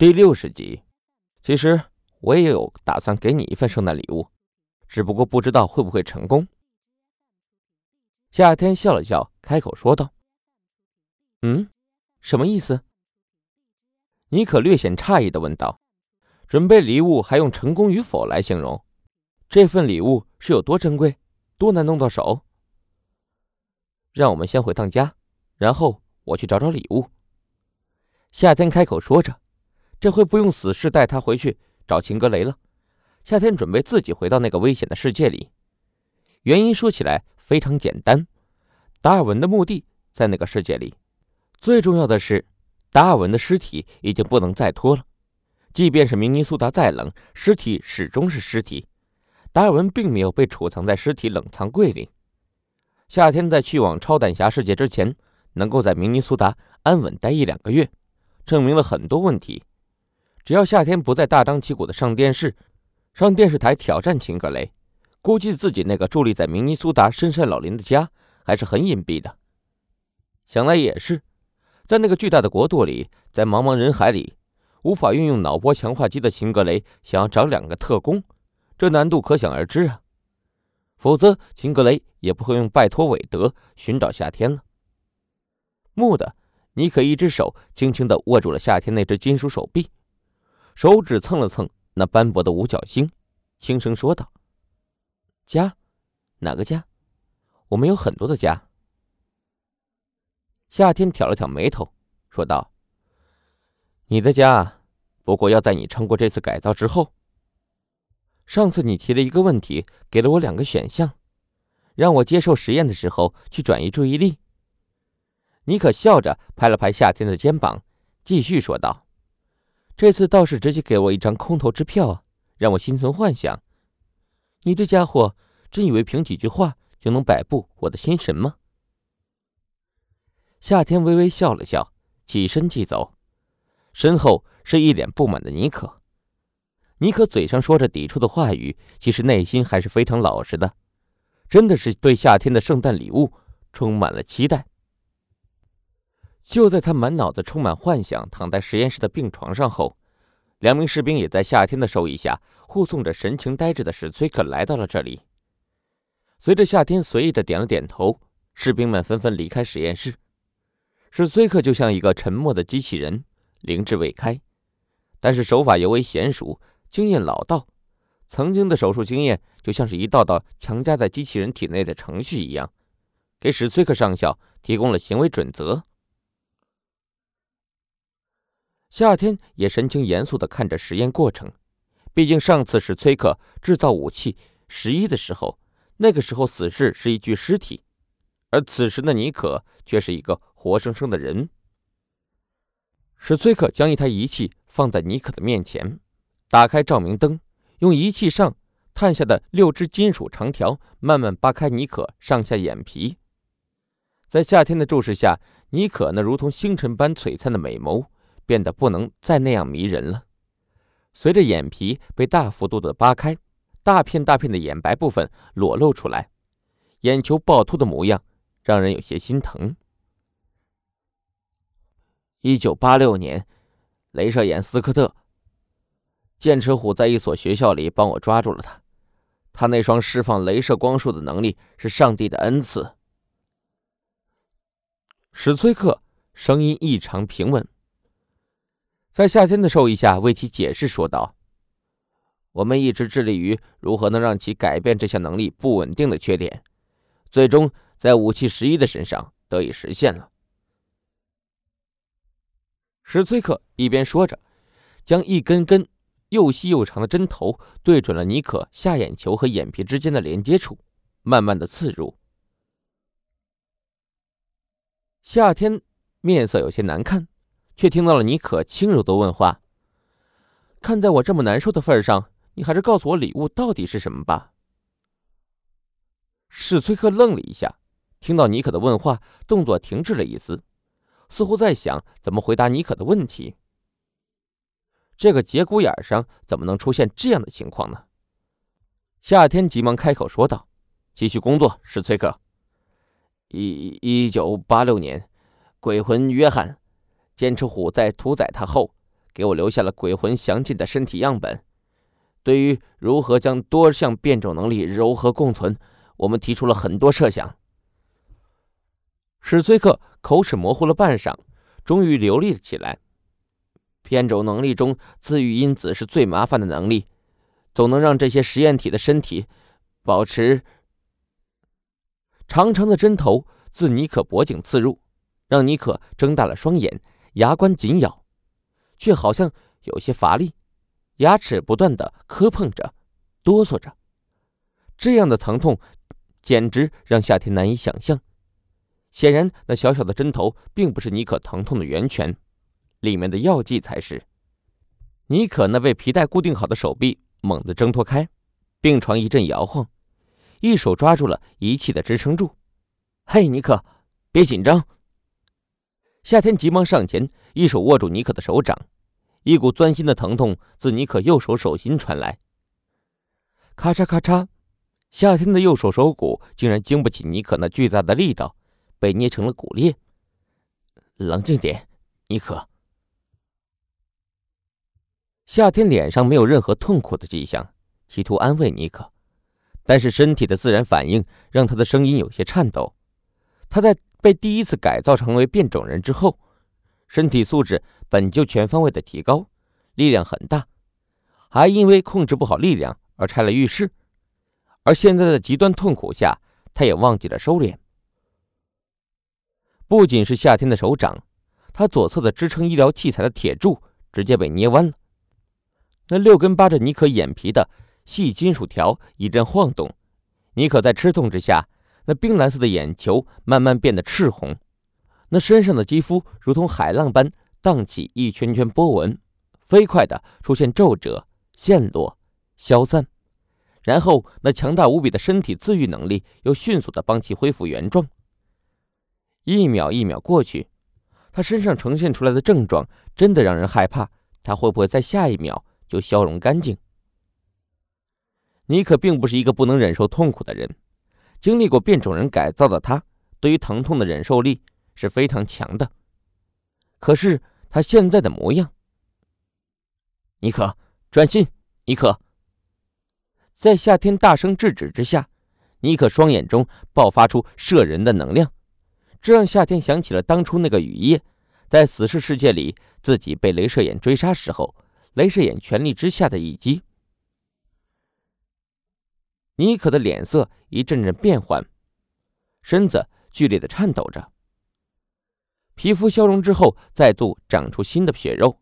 第六十集，其实我也有打算给你一份圣诞礼物，只不过不知道会不会成功。夏天笑了笑，开口说道：“嗯，什么意思？”妮可略显诧异的问道：“准备礼物还用成功与否来形容？这份礼物是有多珍贵，多难弄到手？”让我们先回趟家，然后我去找找礼物。夏天开口说着。这回不用死士带他回去找秦格雷了。夏天准备自己回到那个危险的世界里。原因说起来非常简单，达尔文的墓地在那个世界里。最重要的是，达尔文的尸体已经不能再拖了。即便是明尼苏达再冷，尸体始终是尸体。达尔文并没有被储藏在尸体冷藏柜里。夏天在去往超胆侠世界之前，能够在明尼苏达安稳待一两个月，证明了很多问题。只要夏天不再大张旗鼓的上电视，上电视台挑战秦格雷，估计自己那个伫立在明尼苏达深山老林的家还是很隐蔽的。想来也是，在那个巨大的国度里，在茫茫人海里，无法运用脑波强化机的秦格雷想要找两个特工，这难度可想而知啊。否则，秦格雷也不会用拜托韦德寻找夏天了。木的，尼可一只手轻轻地握住了夏天那只金属手臂。手指蹭了蹭那斑驳的五角星，轻声说道：“家，哪个家？我们有很多的家。”夏天挑了挑眉头，说道：“你的家，不过要在你撑过这次改造之后。上次你提了一个问题，给了我两个选项，让我接受实验的时候去转移注意力。”尼可笑着拍了拍夏天的肩膀，继续说道。这次倒是直接给我一张空头支票，让我心存幻想。你这家伙真以为凭几句话就能摆布我的心神吗？夏天微微笑了笑，起身即走，身后是一脸不满的尼可。尼可嘴上说着抵触的话语，其实内心还是非常老实的，真的是对夏天的圣诞礼物充满了期待。就在他满脑子充满幻想，躺在实验室的病床上后，两名士兵也在夏天的授意下，护送着神情呆滞的史崔克来到了这里。随着夏天随意的点了点头，士兵们纷纷离开实验室。史崔克就像一个沉默的机器人，灵智未开，但是手法尤为娴熟，经验老道。曾经的手术经验就像是一道道强加在机器人体内的程序一样，给史崔克上校提供了行为准则。夏天也神情严肃地看着实验过程，毕竟上次是崔克制造武器十一的时候，那个时候死士是一具尸体，而此时的尼可却是一个活生生的人。史崔克将一台仪器放在尼可的面前，打开照明灯，用仪器上探下的六只金属长条慢慢扒开尼可上下眼皮，在夏天的注视下，尼可那如同星辰般璀璨的美眸。变得不能再那样迷人了。随着眼皮被大幅度的扒开，大片大片的眼白部分裸露出来，眼球暴突的模样让人有些心疼。一九八六年，镭射眼斯科特，剑齿虎在一所学校里帮我抓住了他。他那双释放镭射光束的能力是上帝的恩赐。史崔克声音异常平稳。在夏天的授意下，为其解释说道：“我们一直致力于如何能让其改变这项能力不稳定的缺点，最终在武器十一的身上得以实现了。”史崔克一边说着，将一根根又细又长的针头对准了尼可下眼球和眼皮之间的连接处，慢慢的刺入。夏天面色有些难看。却听到了妮可轻柔的问话：“看在我这么难受的份上，你还是告诉我礼物到底是什么吧。”史崔克愣了一下，听到妮可的问话，动作停滞了一丝，似乎在想怎么回答妮可的问题。这个节骨眼上怎么能出现这样的情况呢？夏天急忙开口说道：“继续工作，史崔克。一一九八六年，鬼魂约翰。”剑齿虎在屠宰它后，给我留下了鬼魂详尽的身体样本。对于如何将多项变种能力柔和共存，我们提出了很多设想。史崔克口齿模糊了半晌，终于流利了起来。变种能力中，自愈因子是最麻烦的能力，总能让这些实验体的身体保持。长长的针头自尼可脖颈刺入，让尼可睁大了双眼，牙关紧咬，却好像有些乏力，牙齿不断的磕碰着，哆嗦着。这样的疼痛，简直让夏天难以想象。显然，那小小的针头并不是尼可疼痛的源泉，里面的药剂才是。尼可那被皮带固定好的手臂猛地挣脱开，病床一阵摇晃。一手抓住了仪器的支撑柱，嘿，尼克，别紧张。夏天急忙上前，一手握住尼克的手掌，一股钻心的疼痛自尼克右手手心传来。咔嚓咔嚓，夏天的右手手骨竟然经不起尼克那巨大的力道，被捏成了骨裂。冷静点，尼克。夏天脸上没有任何痛苦的迹象，企图安慰尼克。但是身体的自然反应让他的声音有些颤抖。他在被第一次改造成为变种人之后，身体素质本就全方位的提高，力量很大，还因为控制不好力量而拆了浴室。而现在的极端痛苦下，他也忘记了收敛。不仅是夏天的手掌，他左侧的支撑医疗器材的铁柱直接被捏弯了。那六根扒着尼可眼皮的。细金属条一阵晃动，尼可在吃痛之下，那冰蓝色的眼球慢慢变得赤红，那身上的肌肤如同海浪般荡起一圈圈波纹，飞快地出现皱褶、陷落、消散，然后那强大无比的身体自愈能力又迅速地帮其恢复原状。一秒一秒过去，他身上呈现出来的症状真的让人害怕，他会不会在下一秒就消融干净？尼克并不是一个不能忍受痛苦的人，经历过变种人改造的他，对于疼痛的忍受力是非常强的。可是他现在的模样，尼克，专心！尼克，在夏天大声制止之下，尼克双眼中爆发出摄人的能量，这让夏天想起了当初那个雨夜，在死侍世界里自己被镭射眼追杀时候，镭射眼全力之下的一击。尼可的脸色一阵阵变幻，身子剧烈的颤抖着。皮肤消融之后，再度长出新的血肉。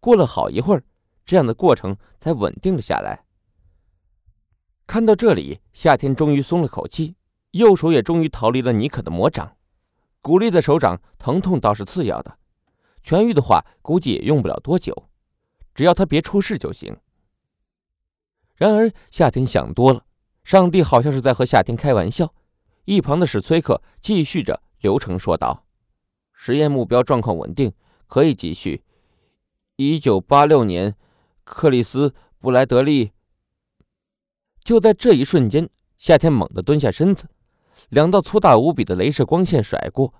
过了好一会儿，这样的过程才稳定了下来。看到这里，夏天终于松了口气，右手也终于逃离了尼可的魔掌。骨裂的手掌疼痛倒是次要的，痊愈的话估计也用不了多久，只要他别出事就行。然而，夏天想多了。上帝好像是在和夏天开玩笑。一旁的史崔克继续着流程说道：“实验目标状况稳定，可以继续。一九八六年，克里斯布莱德利。”就在这一瞬间，夏天猛地蹲下身子，两道粗大无比的镭射光线甩过，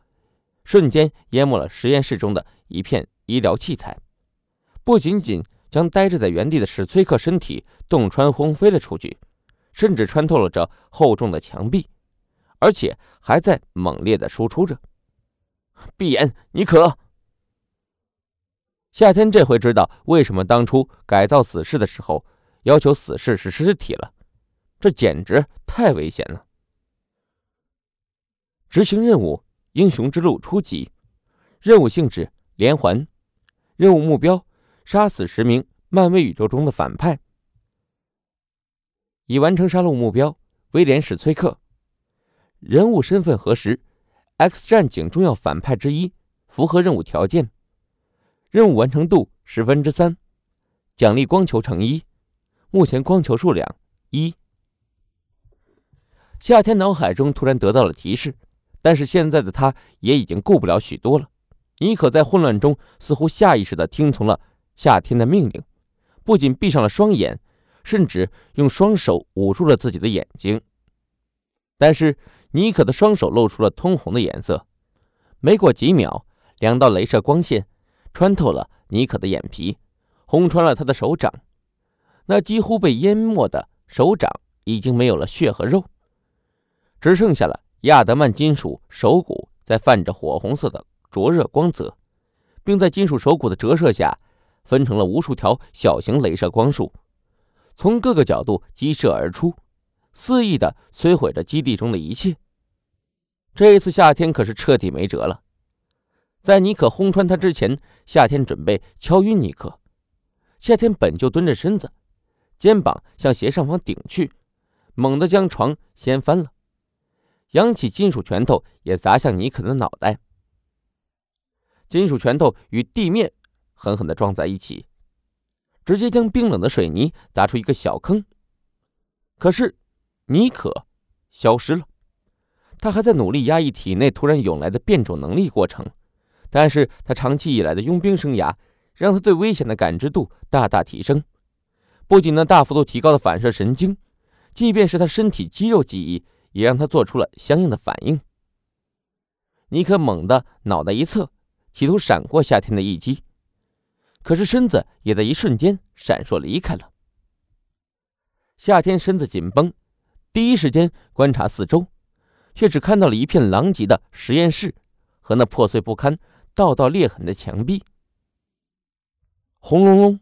瞬间淹没了实验室中的一片医疗器材，不仅仅。将呆滞在原地的史崔克身体洞穿轰飞了出去，甚至穿透了这厚重的墙壁，而且还在猛烈的输出着。闭眼，你可。夏天这回知道为什么当初改造死士的时候要求死士是尸体了，这简直太危险了。执行任务：英雄之路初级，任务性质：连环，任务目标。杀死十名漫威宇宙中的反派，已完成杀戮目标。威廉史崔克，人物身份核实：X 战警重要反派之一，符合任务条件。任务完成度十分之三，奖励光球乘一，目前光球数量一。夏天脑海中突然得到了提示，但是现在的他也已经顾不了许多了。妮可在混乱中似乎下意识的听从了。夏天的命令，不仅闭上了双眼，甚至用双手捂住了自己的眼睛。但是尼可的双手露出了通红的颜色。没过几秒，两道镭射光线穿透了尼可的眼皮，轰穿了他的手掌。那几乎被淹没的手掌已经没有了血和肉，只剩下了亚德曼金属手骨在泛着火红色的灼热光泽，并在金属手骨的折射下，分成了无数条小型镭射光束，从各个角度激射而出，肆意的摧毁着基地中的一切。这一次，夏天可是彻底没辙了。在尼可轰穿他之前，夏天准备敲晕尼可。夏天本就蹲着身子。肩膀向斜上方顶去，猛地将床掀翻了，扬起金属拳头也砸向尼可的脑袋。金属拳头与地面狠狠地撞在一起，直接将冰冷的水泥砸出一个小坑。可是，尼可消失了，他还在努力压抑体内突然涌来的变种能力过程，但是他长期以来的佣兵生涯让他对危险的感知度大大提升。不仅能大幅度提高的反射神经，即便是他身体肌肉记忆，也让他做出了相应的反应。尼克猛地脑袋一侧，企图闪过夏天的一击，可是身子也在一瞬间闪烁离开了。夏天身子紧绷，第一时间观察四周，却只看到了一片狼藉的实验室和那破碎不堪、道道裂痕的墙壁。轰隆隆。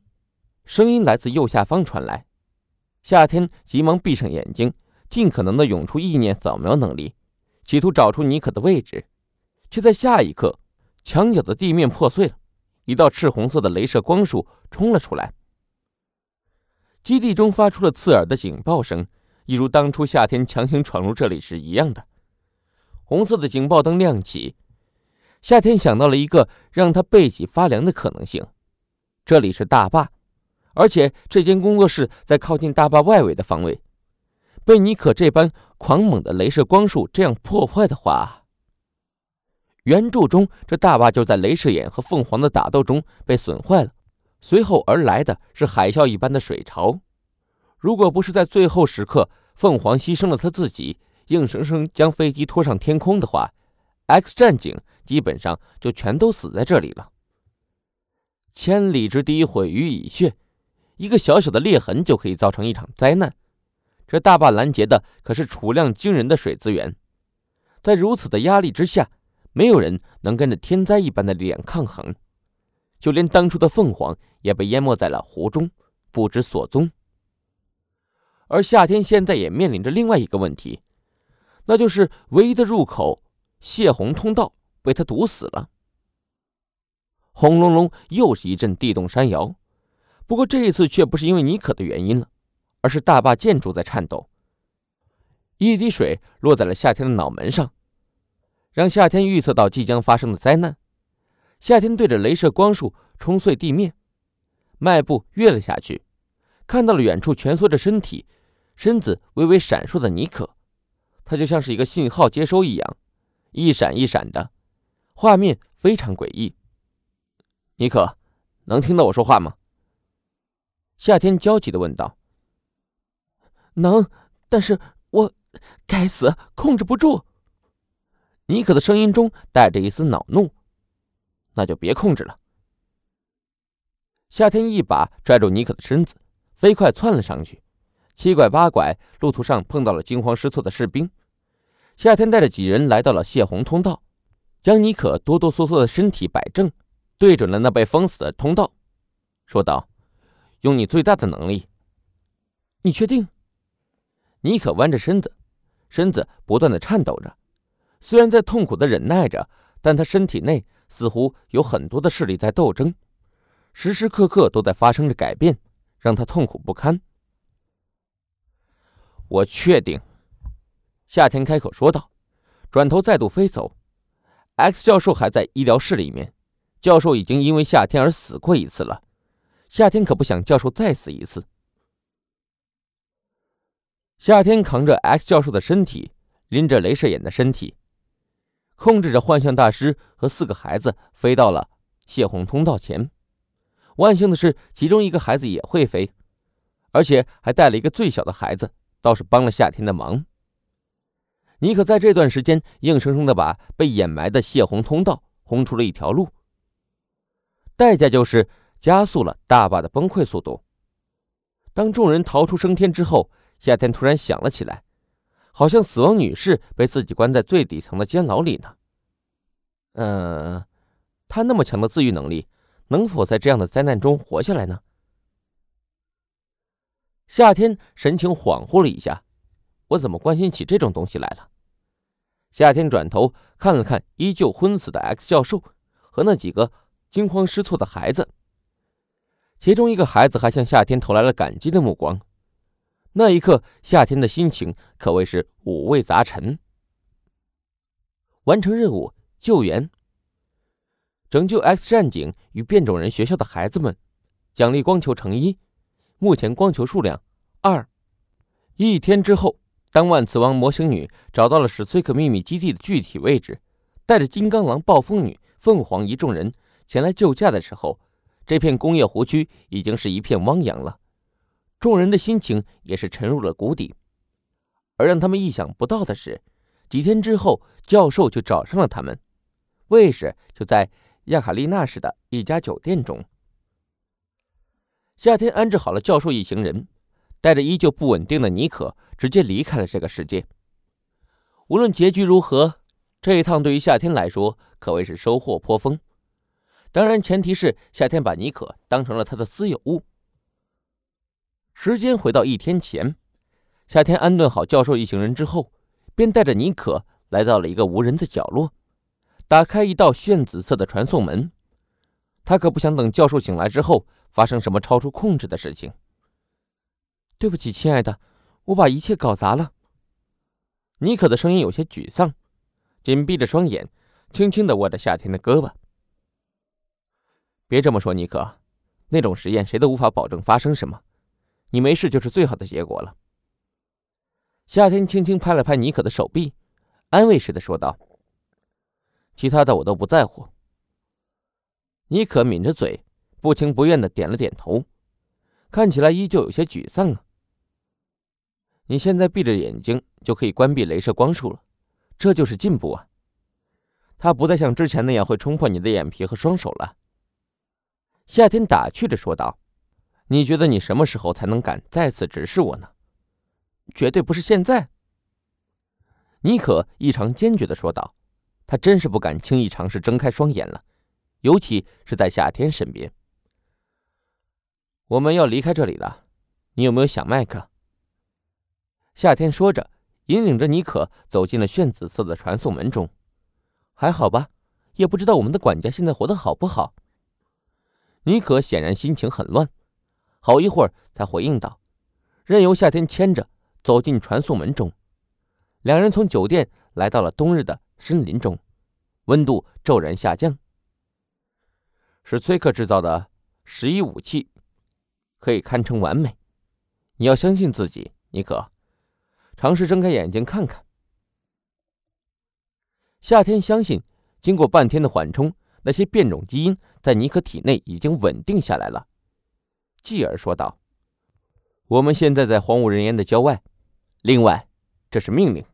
声音来自右下方传来，夏天急忙闭上眼睛，尽可能的涌出意念扫描能力，企图找出尼可的位置，却在下一刻，墙角的地面破碎了，一道赤红色的镭射光束冲了出来。基地中发出了刺耳的警报声，一如当初夏天强行闯入这里时一样的。红色的警报灯亮起，夏天想到了一个让他背脊发凉的可能性：这里是大坝。而且这间工作室在靠近大坝外围的方位，被尼可这般狂猛的镭射光束这样破坏的话，原著中这大坝就在镭射眼和凤凰的打斗中被损坏了，随后而来的是海啸一般的水潮。如果不是在最后时刻凤凰牺牲了他自己，硬生生将飞机拖上天空的话，X 战警基本上就全都死在这里了。千里之堤毁于蚁穴。一个小小的裂痕就可以造成一场灾难，这大坝拦截的可是储量惊人的水资源，在如此的压力之下，没有人能跟着天灾一般的力量抗衡，就连当初的凤凰也被淹没在了湖中，不知所踪。而夏天现在也面临着另外一个问题，那就是唯一的入口泄洪通道被他堵死了。轰隆隆，又是一阵地动山摇。不过这一次却不是因为尼可的原因了，而是大坝建筑在颤抖。一滴水落在了夏天的脑门上，让夏天预测到即将发生的灾难。夏天对着镭射光束冲碎地面，迈步跃了下去，看到了远处蜷缩着身体、身子微微闪烁的尼可。他就像是一个信号接收一样，一闪一闪的，画面非常诡异。尼可，能听到我说话吗？夏天焦急的问道：“能，但是我……该死，控制不住。”尼可的声音中带着一丝恼怒。“那就别控制了。”夏天一把拽住尼可的身子，飞快窜了上去，七拐八拐，路途上碰到了惊慌失措的士兵。夏天带着几人来到了泄洪通道，将尼可哆哆嗦嗦的身体摆正，对准了那被封死的通道，说道。用你最大的能力，你确定？尼可弯着身子，身子不断的颤抖着，虽然在痛苦的忍耐着，但他身体内似乎有很多的势力在斗争，时时刻刻都在发生着改变，让他痛苦不堪。我确定，夏天开口说道，转头再度飞走。X 教授还在医疗室里面，教授已经因为夏天而死过一次了。夏天可不想教授再死一次。夏天扛着 X 教授的身体，拎着镭射眼的身体，控制着幻象大师和四个孩子飞到了泄洪通道前。万幸的是，其中一个孩子也会飞，而且还带了一个最小的孩子，倒是帮了夏天的忙。尼克在这段时间硬生生的把被掩埋的泄洪通道轰出了一条路。代价就是加速了大坝的崩溃速度。当众人逃出升天之后，夏天突然想了起来，好像死亡女士被自己关在最底层的监牢里呢。嗯，她那么强的自愈能力，能否在这样的灾难中活下来呢？夏天神情恍惚了一下，我怎么关心起这种东西来了？夏天转头看了看依旧昏死的 X 教授和那几个惊慌失措的孩子，其中一个孩子还向夏天投来了感激的目光。那一刻，夏天的心情可谓是五味杂陈。完成任务，救援，拯救 X 战警与变种人学校的孩子们，奖励光球成一，目前光球数量二。一天之后，当万磁王模型女找到了史崔克秘密基地的具体位置，带着金刚狼、暴风女、凤凰一众人前来救驾的时候，这片工业湖区已经是一片汪洋了。众人的心情也是沉入了谷底，而让他们意想不到的是，几天之后，教授就找上了他们。卫士就在亚卡丽娜市的一家酒店中。夏天安置好了教授一行人，带着依旧不稳定的妮可，直接离开了这个世界。无论结局如何，这一趟对于夏天来说可谓是收获颇丰。当然，前提是夏天把妮可当成了他的私有物。时间回到一天前，夏天安顿好教授一行人之后，便带着妮可来到了一个无人的角落，打开一道炫紫色的传送门。他可不想等教授醒来之后发生什么超出控制的事情。对不起，亲爱的，我把一切搞砸了。妮可的声音有些沮丧，紧闭着双眼，轻轻的握着夏天的胳膊。别这么说，妮可，那种实验谁都无法保证发生什么。你没事就是最好的结果了。夏天轻轻拍了拍妮可的手臂，安慰似的说道：“其他的我都不在乎。”妮可抿着嘴，不情不愿的点了点头，看起来依旧有些沮丧啊。你现在闭着眼睛就可以关闭镭射光束了，这就是进步啊！它不再像之前那样会冲破你的眼皮和双手了。”夏天打趣着说道。你觉得你什么时候才能敢再次直视我呢？绝对不是现在。妮可异常坚决的说道：“他真是不敢轻易尝试睁开双眼了，尤其是在夏天身边。”我们要离开这里了，你有没有想麦克？夏天说着，引领着妮可走进了炫紫色的传送门中。还好吧，也不知道我们的管家现在活得好不好。妮可显然心情很乱。好一会儿，才回应道：“任由夏天牵着走进传送门中。”两人从酒店来到了冬日的森林中，温度骤然下降。是崔克制造的十一武器，可以堪称完美。你要相信自己，尼克。尝试睁开眼睛看看。夏天相信，经过半天的缓冲，那些变种基因在尼克体内已经稳定下来了。继而说道：“我们现在在荒无人烟的郊外，另外，这是命令。”